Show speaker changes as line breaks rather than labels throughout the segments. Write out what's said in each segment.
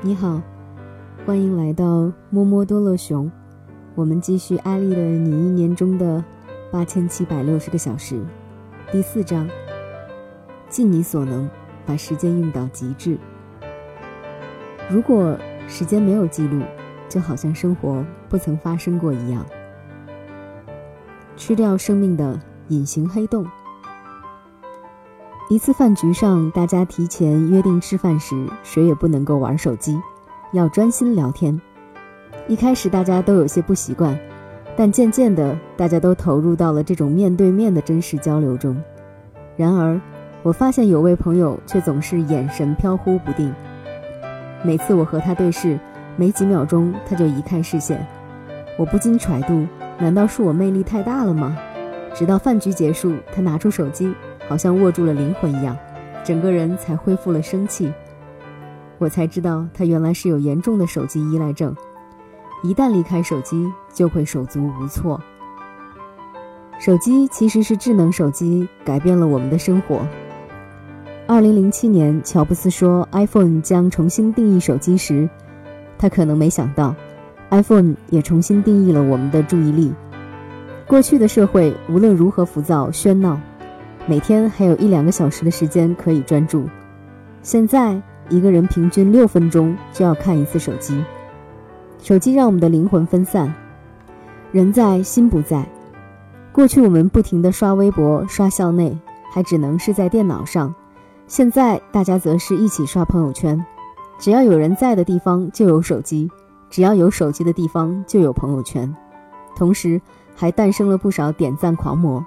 你好，欢迎来到摸摸多乐熊。我们继续艾丽的你一年中的八千七百六十个小时，第四章，尽你所能把时间用到极致。如果时间没有记录，就好像生活不曾发生过一样。吃掉生命的隐形黑洞。一次饭局上，大家提前约定吃饭时，谁也不能够玩手机，要专心聊天。一开始大家都有些不习惯，但渐渐的，大家都投入到了这种面对面的真实交流中。然而，我发现有位朋友却总是眼神飘忽不定。每次我和他对视，没几秒钟他就移开视线，我不禁揣度：难道是我魅力太大了吗？直到饭局结束，他拿出手机。好像握住了灵魂一样，整个人才恢复了生气。我才知道他原来是有严重的手机依赖症，一旦离开手机就会手足无措。手机其实是智能手机改变了我们的生活。二零零七年，乔布斯说 iPhone 将重新定义手机时，他可能没想到，iPhone 也重新定义了我们的注意力。过去的社会无论如何浮躁喧闹。每天还有一两个小时的时间可以专注，现在一个人平均六分钟就要看一次手机。手机让我们的灵魂分散，人在心不在。过去我们不停的刷微博、刷校内，还只能是在电脑上；现在大家则是一起刷朋友圈。只要有人在的地方就有手机，只要有手机的地方就有朋友圈，同时还诞生了不少点赞狂魔。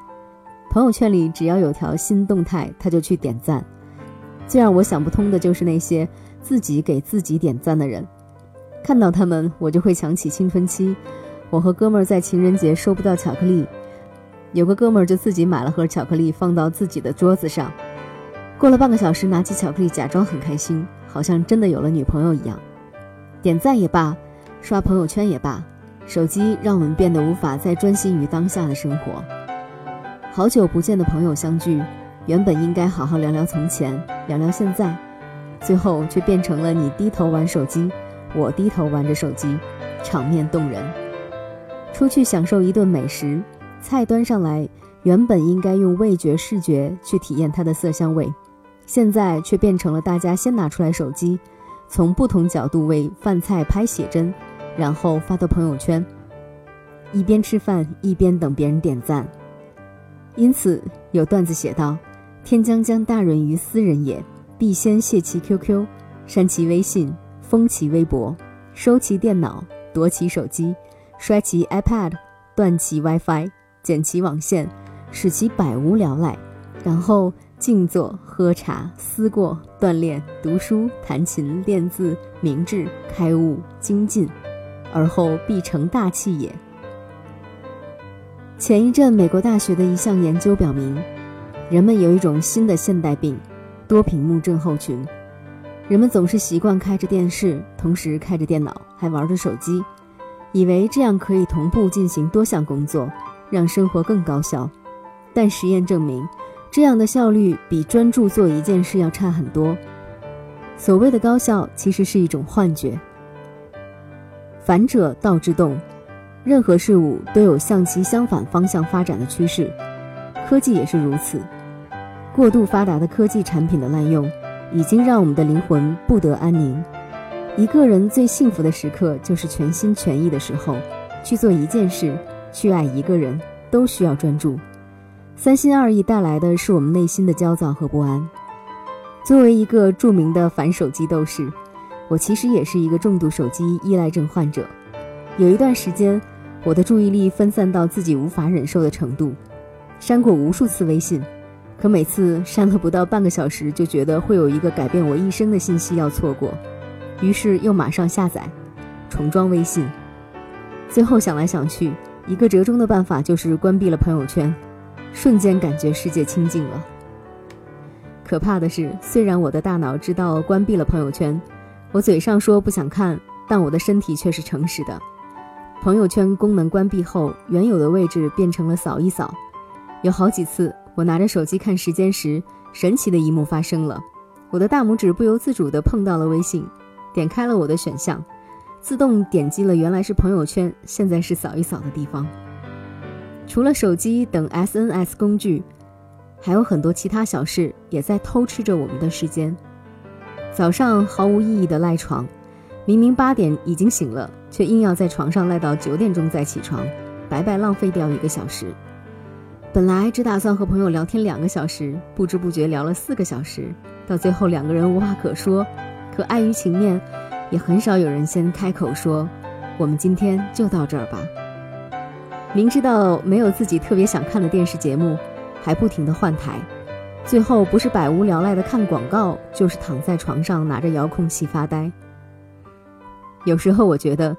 朋友圈里只要有条新动态，他就去点赞。最让我想不通的就是那些自己给自己点赞的人，看到他们，我就会想起青春期。我和哥们儿在情人节收不到巧克力，有个哥们儿就自己买了盒巧克力放到自己的桌子上。过了半个小时，拿起巧克力假装很开心，好像真的有了女朋友一样。点赞也罢，刷朋友圈也罢，手机让我们变得无法再专心于当下的生活。好久不见的朋友相聚，原本应该好好聊聊从前，聊聊现在，最后却变成了你低头玩手机，我低头玩着手机，场面动人。出去享受一顿美食，菜端上来，原本应该用味觉视觉去体验它的色香味，现在却变成了大家先拿出来手机，从不同角度为饭菜拍写真，然后发到朋友圈，一边吃饭一边等别人点赞。因此，有段子写道：“天将降大任于斯人也，必先卸其 QQ，删其微信，封其微博，收其电脑，夺其手机，摔其 iPad，断其 WiFi，剪其网线，使其百无聊赖，然后静坐喝茶，思过锻炼，读书弹琴练字，明智开悟精进，而后必成大器也。”前一阵，美国大学的一项研究表明，人们有一种新的现代病——多屏幕症候群。人们总是习惯开着电视，同时开着电脑，还玩着手机，以为这样可以同步进行多项工作，让生活更高效。但实验证明，这样的效率比专注做一件事要差很多。所谓的高效，其实是一种幻觉。反者道之动。任何事物都有向其相反方向发展的趋势，科技也是如此。过度发达的科技产品的滥用，已经让我们的灵魂不得安宁。一个人最幸福的时刻，就是全心全意的时候，去做一件事，去爱一个人，都需要专注。三心二意带来的是我们内心的焦躁和不安。作为一个著名的反手机斗士，我其实也是一个重度手机依赖症患者。有一段时间。我的注意力分散到自己无法忍受的程度，删过无数次微信，可每次删了不到半个小时，就觉得会有一个改变我一生的信息要错过，于是又马上下载，重装微信。最后想来想去，一个折中的办法就是关闭了朋友圈，瞬间感觉世界清静了。可怕的是，虽然我的大脑知道关闭了朋友圈，我嘴上说不想看，但我的身体却是诚实的。朋友圈功能关闭后，原有的位置变成了扫一扫。有好几次，我拿着手机看时间时，神奇的一幕发生了：我的大拇指不由自主地碰到了微信，点开了我的选项，自动点击了原来是朋友圈，现在是扫一扫的地方。除了手机等 SNS 工具，还有很多其他小事也在偷吃着我们的时间。早上毫无意义的赖床，明明八点已经醒了，却硬要在床上赖到九点钟再起床，白白浪费掉一个小时。本来只打算和朋友聊天两个小时，不知不觉聊了四个小时，到最后两个人无话可说。可碍于情面，也很少有人先开口说：“我们今天就到这儿吧。”明知道没有自己特别想看的电视节目，还不停地换台，最后不是百无聊赖的看广告，就是躺在床上拿着遥控器发呆。有时候我觉得，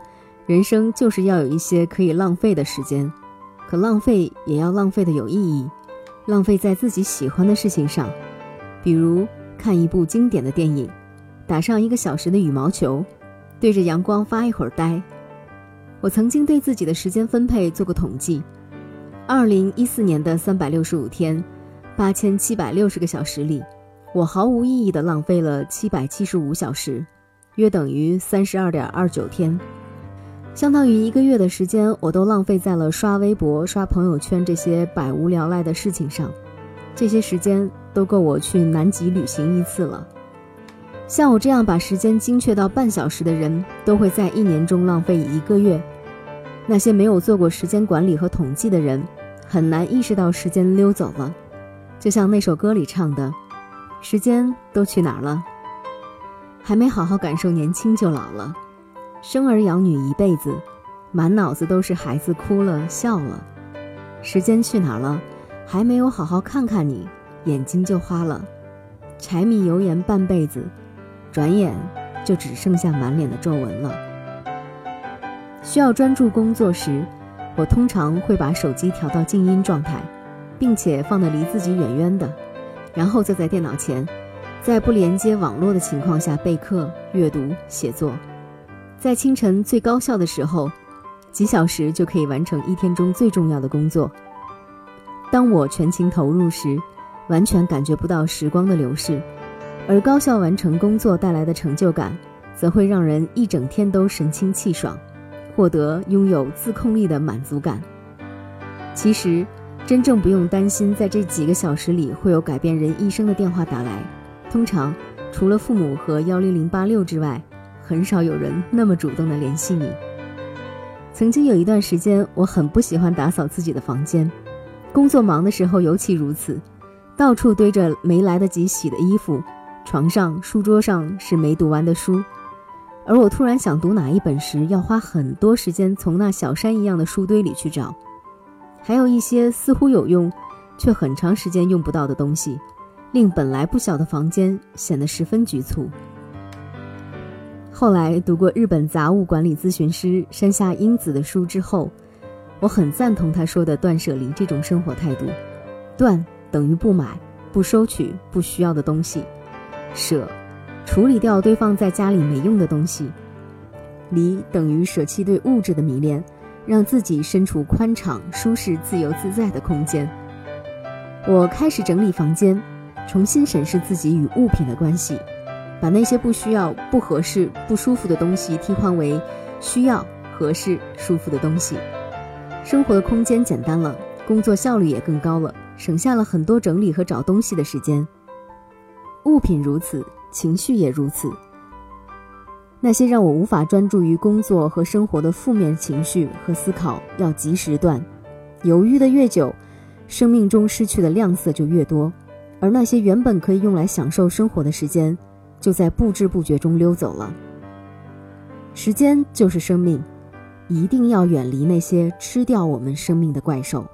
人生就是要有一些可以浪费的时间，可浪费也要浪费的有意义，浪费在自己喜欢的事情上，比如看一部经典的电影，打上一个小时的羽毛球，对着阳光发一会儿呆。我曾经对自己的时间分配做过统计，二零一四年的三百六十五天，八千七百六十个小时里，我毫无意义的浪费了七百七十五小时，约等于三十二点二九天，相当于一个月的时间，我都浪费在了刷微博、刷朋友圈这些百无聊赖的事情上，这些时间都够我去南极旅行一次了。像我这样把时间精确到半小时的人，都会在一年中浪费一个月。那些没有做过时间管理和统计的人，很难意识到时间溜走了。就像那首歌里唱的：“时间都去哪儿了？还没好好感受年轻就老了。生儿养女一辈子，满脑子都是孩子哭了笑了。时间去哪儿了？还没有好好看看你，眼睛就花了。柴米油盐半辈子，转眼就只剩下满脸的皱纹了。”需要专注工作时，我通常会把手机调到静音状态，并且放得离自己远远的，然后坐在电脑前，在不连接网络的情况下备课、阅读、写作。在清晨最高效的时候，几小时就可以完成一天中最重要的工作。当我全情投入时，完全感觉不到时光的流逝，而高效完成工作带来的成就感，则会让人一整天都神清气爽。获得拥有自控力的满足感。其实，真正不用担心在这几个小时里会有改变人一生的电话打来。通常，除了父母和幺零零八六之外，很少有人那么主动的联系你。曾经有一段时间，我很不喜欢打扫自己的房间，工作忙的时候尤其如此，到处堆着没来得及洗的衣服，床上、书桌上是没读完的书。而我突然想读哪一本时，要花很多时间从那小山一样的书堆里去找，还有一些似乎有用，却很长时间用不到的东西，令本来不小的房间显得十分局促。后来读过日本杂物管理咨询师山下英子的书之后，我很赞同他说的断舍离这种生活态度：断等于不买、不收取不需要的东西，舍。处理掉堆放在家里没用的东西，离等于舍弃对物质的迷恋，让自己身处宽敞、舒适、自由自在的空间。我开始整理房间，重新审视自己与物品的关系，把那些不需要、不合适、不舒服的东西替换为需要、合适、舒服的东西。生活的空间简单了，工作效率也更高了，省下了很多整理和找东西的时间。物品如此。情绪也如此。那些让我无法专注于工作和生活的负面情绪和思考，要及时断。犹豫的越久，生命中失去的亮色就越多，而那些原本可以用来享受生活的时间，就在不知不觉中溜走了。时间就是生命，一定要远离那些吃掉我们生命的怪兽。